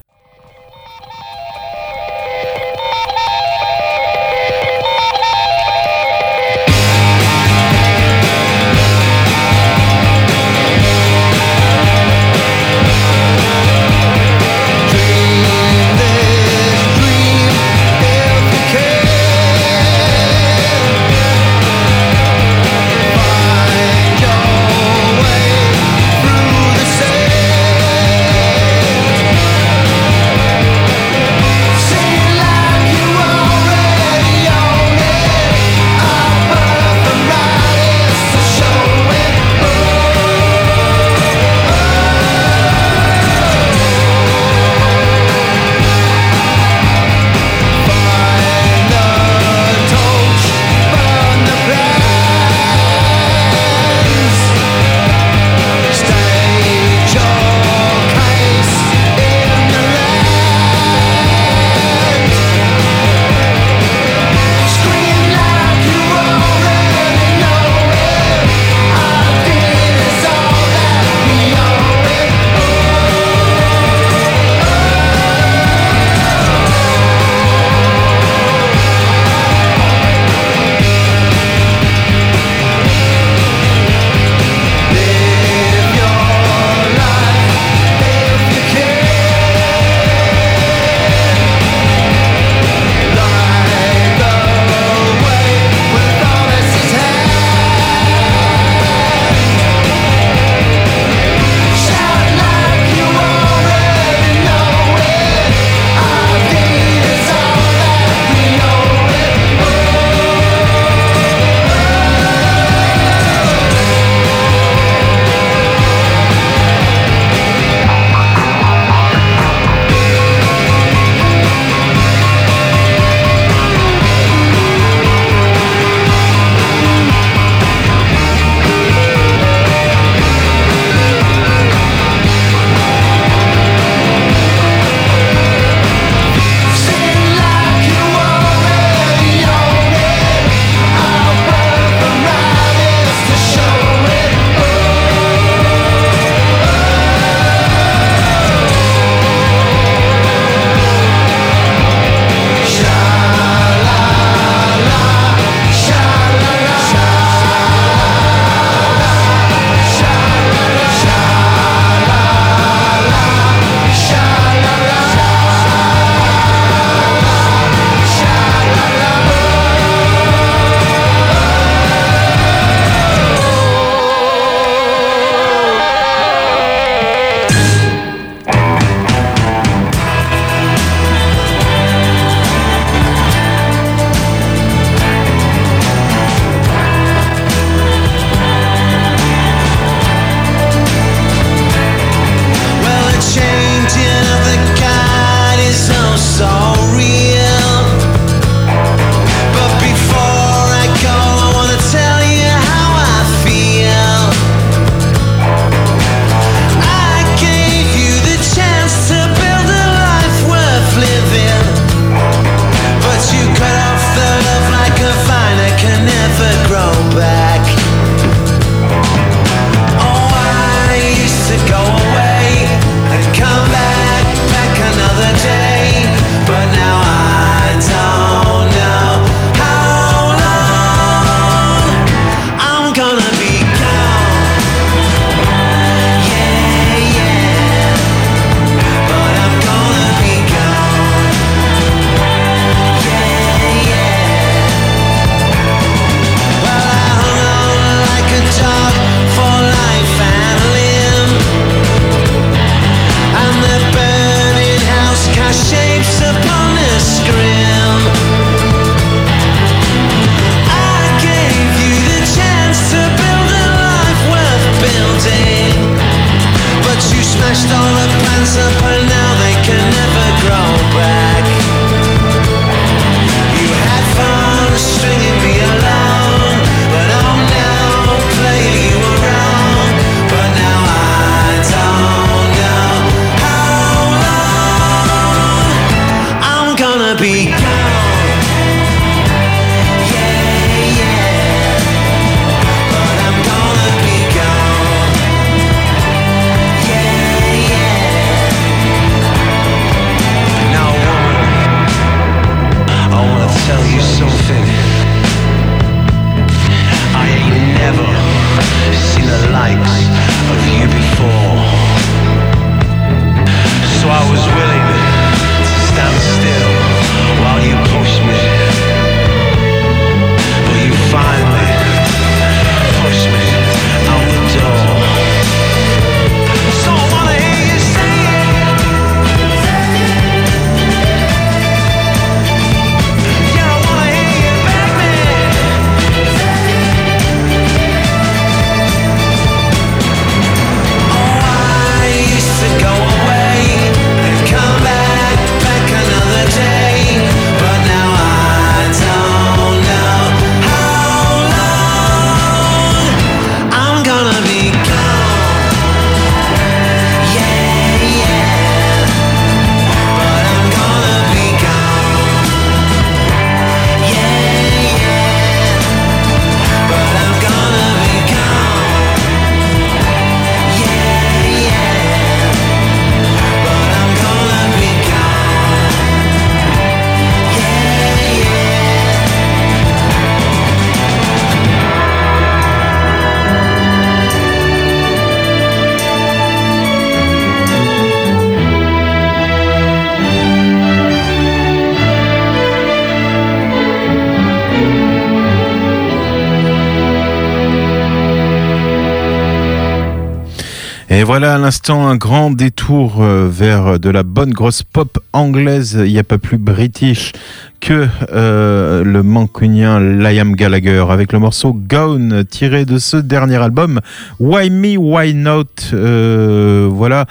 Voilà à l'instant un grand détour euh, vers de la bonne grosse pop anglaise. Il n'y a pas plus british que euh, le mancunien Liam Gallagher avec le morceau Gone tiré de ce dernier album Why Me Why Not Euh, voilà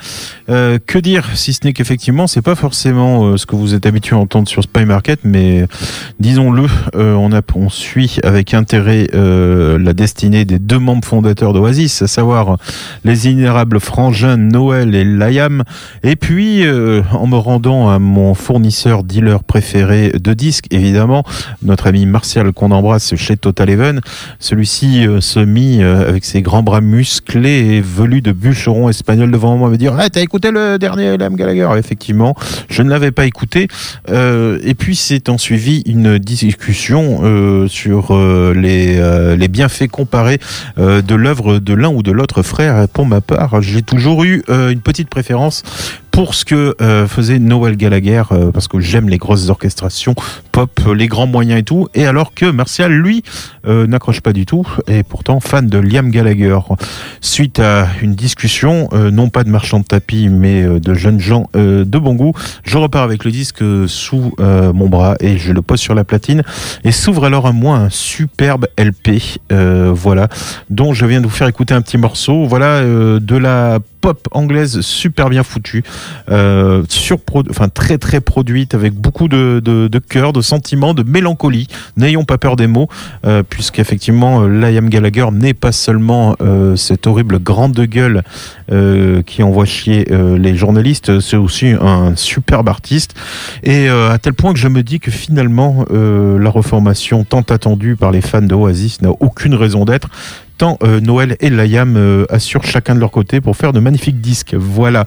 Euh, que dire si ce n'est qu'effectivement c'est pas forcément euh, ce que vous êtes habitué à entendre sur Spy Market mais disons-le euh, on, a, on suit avec intérêt euh, la destinée des deux membres fondateurs d'Oasis à savoir les inérables frangins Noël et Liam et puis euh, en me rendant à mon fournisseur dealer préféré de disques évidemment notre ami Martial qu'on embrasse chez Total Even celui-ci se mit avec ses grands bras musclés et velus de bûcheron espagnol devant moi me dire ah, t'as écouté le dernier Liam Gallagher effectivement je ne l'avais pas écouté Euh, et puis s'est en suivi une discussion euh, sur euh, les, les bienfaits comparés de l'œuvre de l'un ou de l'autre frère. Pour ma part, j'ai toujours eu une petite préférence pour ce que euh, faisait Noel Gallagher, euh, parce que j'aime les grosses orchestrations pop, euh, les grands moyens et tout, et alors que Martial, lui, n'accroche pas du tout, et pourtant fan de Liam Gallagher. Suite à une discussion, non pas de marchands de tapis, mais de jeunes gens de bon goût, je repars avec le disque sous mon bras et je le pose sur la platine, et s'ouvre alors à moi un superbe LP, voilà, dont je viens de vous faire écouter un petit morceau, voilà, de la pop anglaise super bien foutue, euh, très très produite avec beaucoup de, cœur, de sentiments, de mélancolie. N'ayons pas peur des mots, euh, puisqu'effectivement euh, Liam Gallagher n'est pas seulement euh, cette horrible grande gueule qui envoie chier les journalistes, c'est aussi un superbe artiste. Et à tel point que je me dis que finalement la reformation tant attendue par les fans de Oasis n'a aucune raison d'être euh, Noël et Liam euh, assurent chacun de leur côté pour faire de magnifiques disques. Voilà.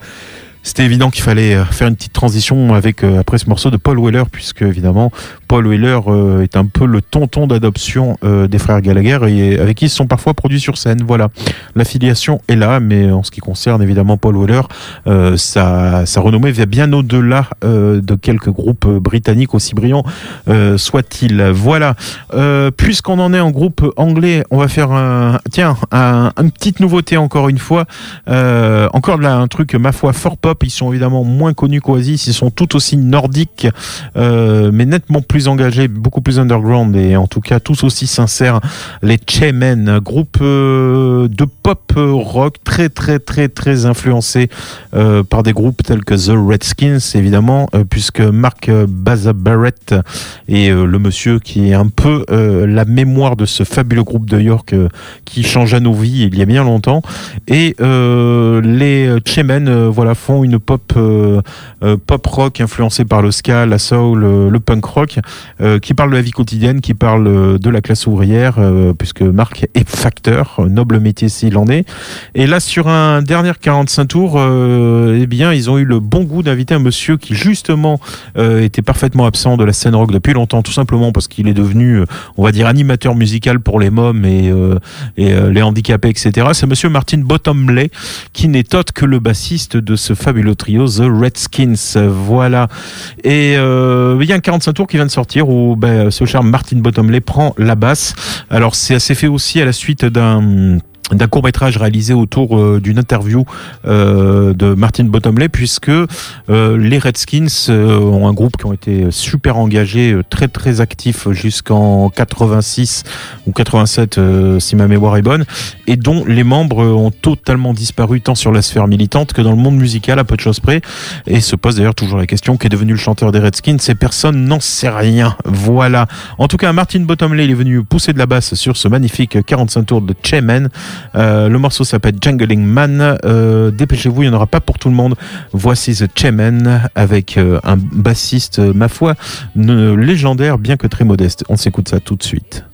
C'était évident qu'il fallait euh, faire une petite transition avec euh, après ce morceau de Paul Weller puisque évidemment Paul Weller euh, est un peu le tonton d'adoption des frères Gallagher et avec qui ils sont parfois produits sur scène. Voilà, l'affiliation est là, mais en ce qui concerne évidemment Paul Weller, euh, sa, sa renommée va bien au-delà euh, de quelques groupes britanniques aussi brillants euh, soit-il. Voilà, puisqu'on en est en groupe anglais, on va faire un tiens un, une petite nouveauté encore une fois, encore là un truc ma foi fort pop. Ils sont évidemment moins connus qu'Oasis, ils sont tout aussi nordiques, euh, mais nettement plus engagés, beaucoup plus underground et en tout cas tous aussi sincères. Les Chemen, groupe euh, de pop euh, rock très très très très influencé par des groupes tels que The Redskins évidemment, puisque Mark Baza Barrett est le monsieur qui est un peu la mémoire de ce fabuleux groupe de York qui changea nos vies il y a bien longtemps. Et les Chemen voilà, font une pop euh, euh, pop rock influencée par le ska, la soul, euh, le punk rock, qui parle de la vie quotidienne, qui parle de la classe ouvrière, puisque Marc est facteur, noble métier s'il en est. Et là, sur un dernier 45 tours, eh bien, ils ont eu le bon goût d'inviter un monsieur qui justement était parfaitement absent de la scène rock depuis longtemps, tout simplement parce qu'il est devenu, on va dire, animateur musical pour les mômes et, les handicapés, etc. C'est monsieur Martin Bottomley, qui n'est autre que le bassiste de ce fabuleux trio, The Redskins. Voilà. Et euh, il y a un 45 tours qui vient de sortir où ben, ce cher Martin Bottomley prend la basse. Alors, c'est fait aussi à la suite d'un d'un court métrage réalisé autour euh, d'une interview euh, de Martin Bottomley puisque euh, les Redskins euh, ont un groupe qui ont été super engagés, euh, très très actifs jusqu'en 86 ou 87 euh, si ma mémoire est bonne et dont les membres ont totalement disparu tant sur la sphère militante que dans le monde musical à peu de choses près. Et se pose d'ailleurs toujours la question qu'est devenu le chanteur des Redskins? Et personne n'en sait rien. Voilà. En tout cas Martin Bottomley il est venu pousser de la basse sur ce magnifique 45 tours de Chemen euh, le morceau s'appelle Jungling Man. Euh, Dépêchez-vous, il n'y en aura pas pour tout le monde. Voici The Chemen avec euh, un bassiste, ma foi, légendaire, bien que très modeste. On s'écoute ça tout de suite.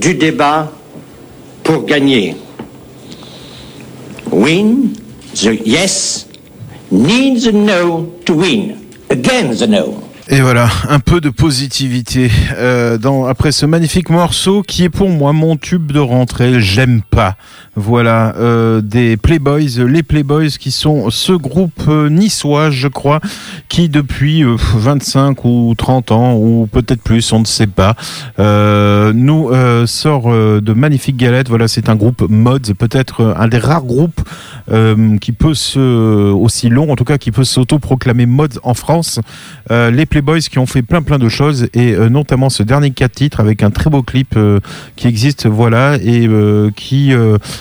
Du débat pour gagner. Win, the yes needs a no to win. Again the no. Et voilà, un peu de positivité euh, après ce magnifique morceau qui est pour moi mon tube de rentrée. J'aime pas. Voilà, euh, des Playboys, les Playboys qui sont ce groupe euh, niçois, je crois, qui depuis euh, 25 ou 30 ans ou peut-être plus, on ne sait pas, euh, nous euh, sort euh, de magnifiques galettes. Voilà, c'est un groupe mods, peut-être euh, un des rares groupes euh, qui peut se aussi long, en tout cas, qui peut s'auto-proclamer mods en France. Euh, les Playboys qui ont fait plein plein de choses et euh, notamment ce dernier 4 titres avec un très beau clip euh, qui existe, voilà, et euh, qui euh,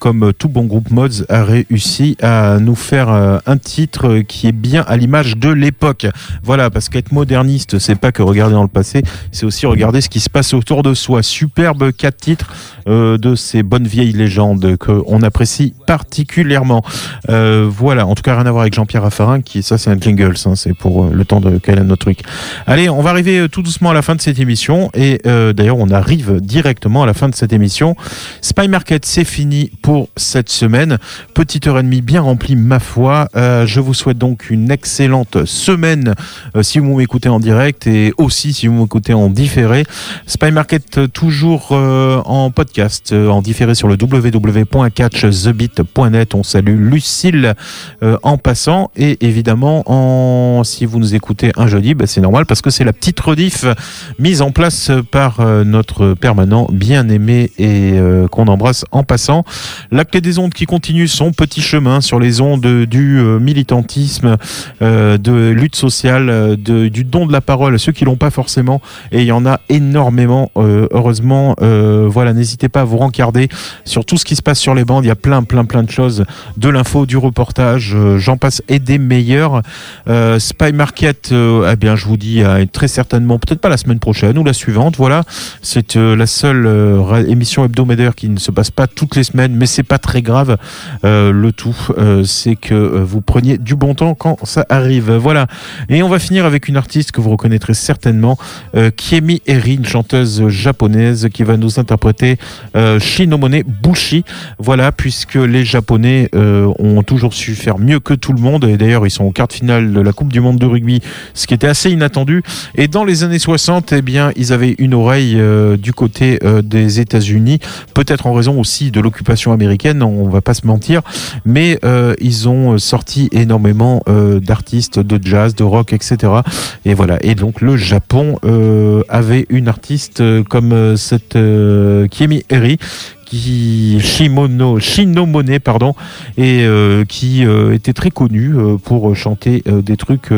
comme tout bon groupe mods, a réussi à nous faire euh, un titre qui est bien à l'image de l'époque. Voilà, parce qu'être moderniste, c'est pas que regarder dans le passé, c'est aussi regarder ce qui se passe autour de soi. Superbe quatre titres euh, de ces bonnes vieilles légendes qu'on apprécie particulièrement. Euh, voilà, en tout cas rien à voir avec Jean-Pierre Raffarin, qui ça c'est un jingle, hein, c'est pour le temps de caler notre truc. Allez, on va arriver tout doucement à la fin de cette émission et d'ailleurs on arrive directement à la fin de cette émission. Spy Market, c'est fini pour cette semaine. Petite heure et demie bien remplie, ma foi. Euh, je vous souhaite donc une excellente semaine euh, si vous m'écoutez en direct et aussi si vous m'écoutez en différé. Spy Market euh, toujours euh, en podcast, euh, en différé sur le www.catchthebit.net. On salue Lucille euh, en passant et évidemment en si vous nous écoutez un jeudi, bah, c'est normal parce que c'est la petite rediff mise en place par notre permanent bien aimé et qu'on embrasse en passant. La clé des ondes qui continue son petit chemin sur les ondes du euh, militantisme, euh, de lutte sociale, euh, du don de la parole ceux qui l'ont pas forcément. Et il y en a énormément, heureusement. Voilà, n'hésitez pas à vous rencarder sur tout ce qui se passe sur les bandes. Il y a plein, plein, plein de choses, de l'info, du reportage, j'en passe et des meilleurs. Spy Market, eh bien, je vous dis très certainement, peut-être pas la semaine prochaine ou la suivante. Voilà, c'est la seule émission hebdomadaire qui ne se passe pas toutes les semaines, mais c'est pas très grave. Euh, le tout, euh, c'est que euh, vous preniez du bon temps quand ça arrive. Voilà. Et on va finir avec une artiste que vous reconnaîtrez certainement, euh, Kiemi Eri, une chanteuse japonaise qui va nous interpréter Shinomone Bushi. Voilà, puisque les Japonais ont toujours su faire mieux que tout le monde. Et d'ailleurs, ils sont au quart de finale de la Coupe du Monde de rugby, ce qui était assez inattendu. Et dans les années 60, eh bien, ils avaient une oreille du côté des États-Unis, peut-être en raison aussi de l'occupation américaine, on va pas se mentir, mais euh, ils ont sorti énormément euh, d'artistes de jazz, de rock, etc. Et voilà. Et donc le Japon euh, avait une artiste euh, comme euh, cette euh, Kiemi Eri qui Shimono, Shinomone pardon et euh, qui euh, était très connu euh, pour chanter des trucs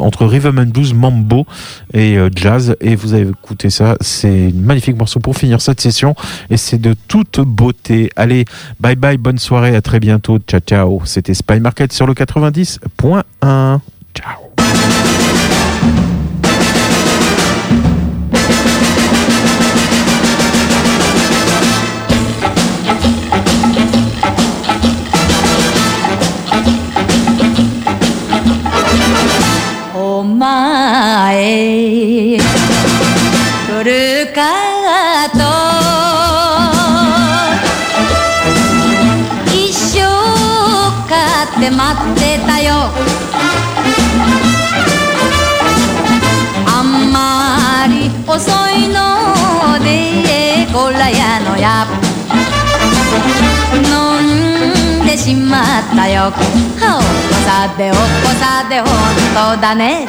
entre rhythm and blues, mambo et jazz. Et vous avez écouté ça. C'est un magnifique morceau pour finir cette session. Et c'est de toute beauté. Allez bye bye bonne soirée à très bientôt. Ciao ciao. C'était Spy Market sur le 90.1 ciao こらやのや飲んでしまったよはおっこさでおっこさでほんとだね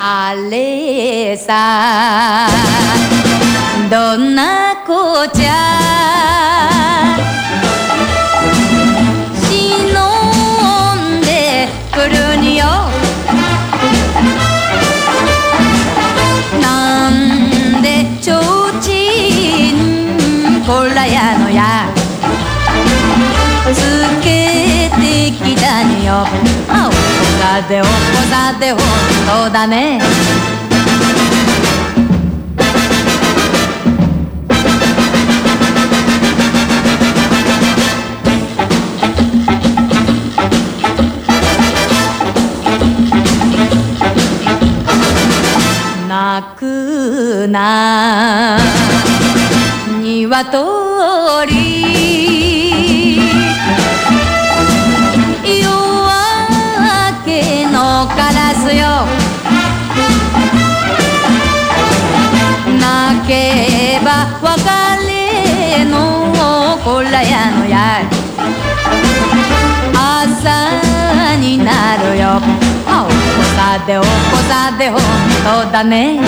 あれさどんな子じゃよあおこさでおこさでほんとだね。泣くな。鶏 oh Posadeo, posadeo, oh, da ne.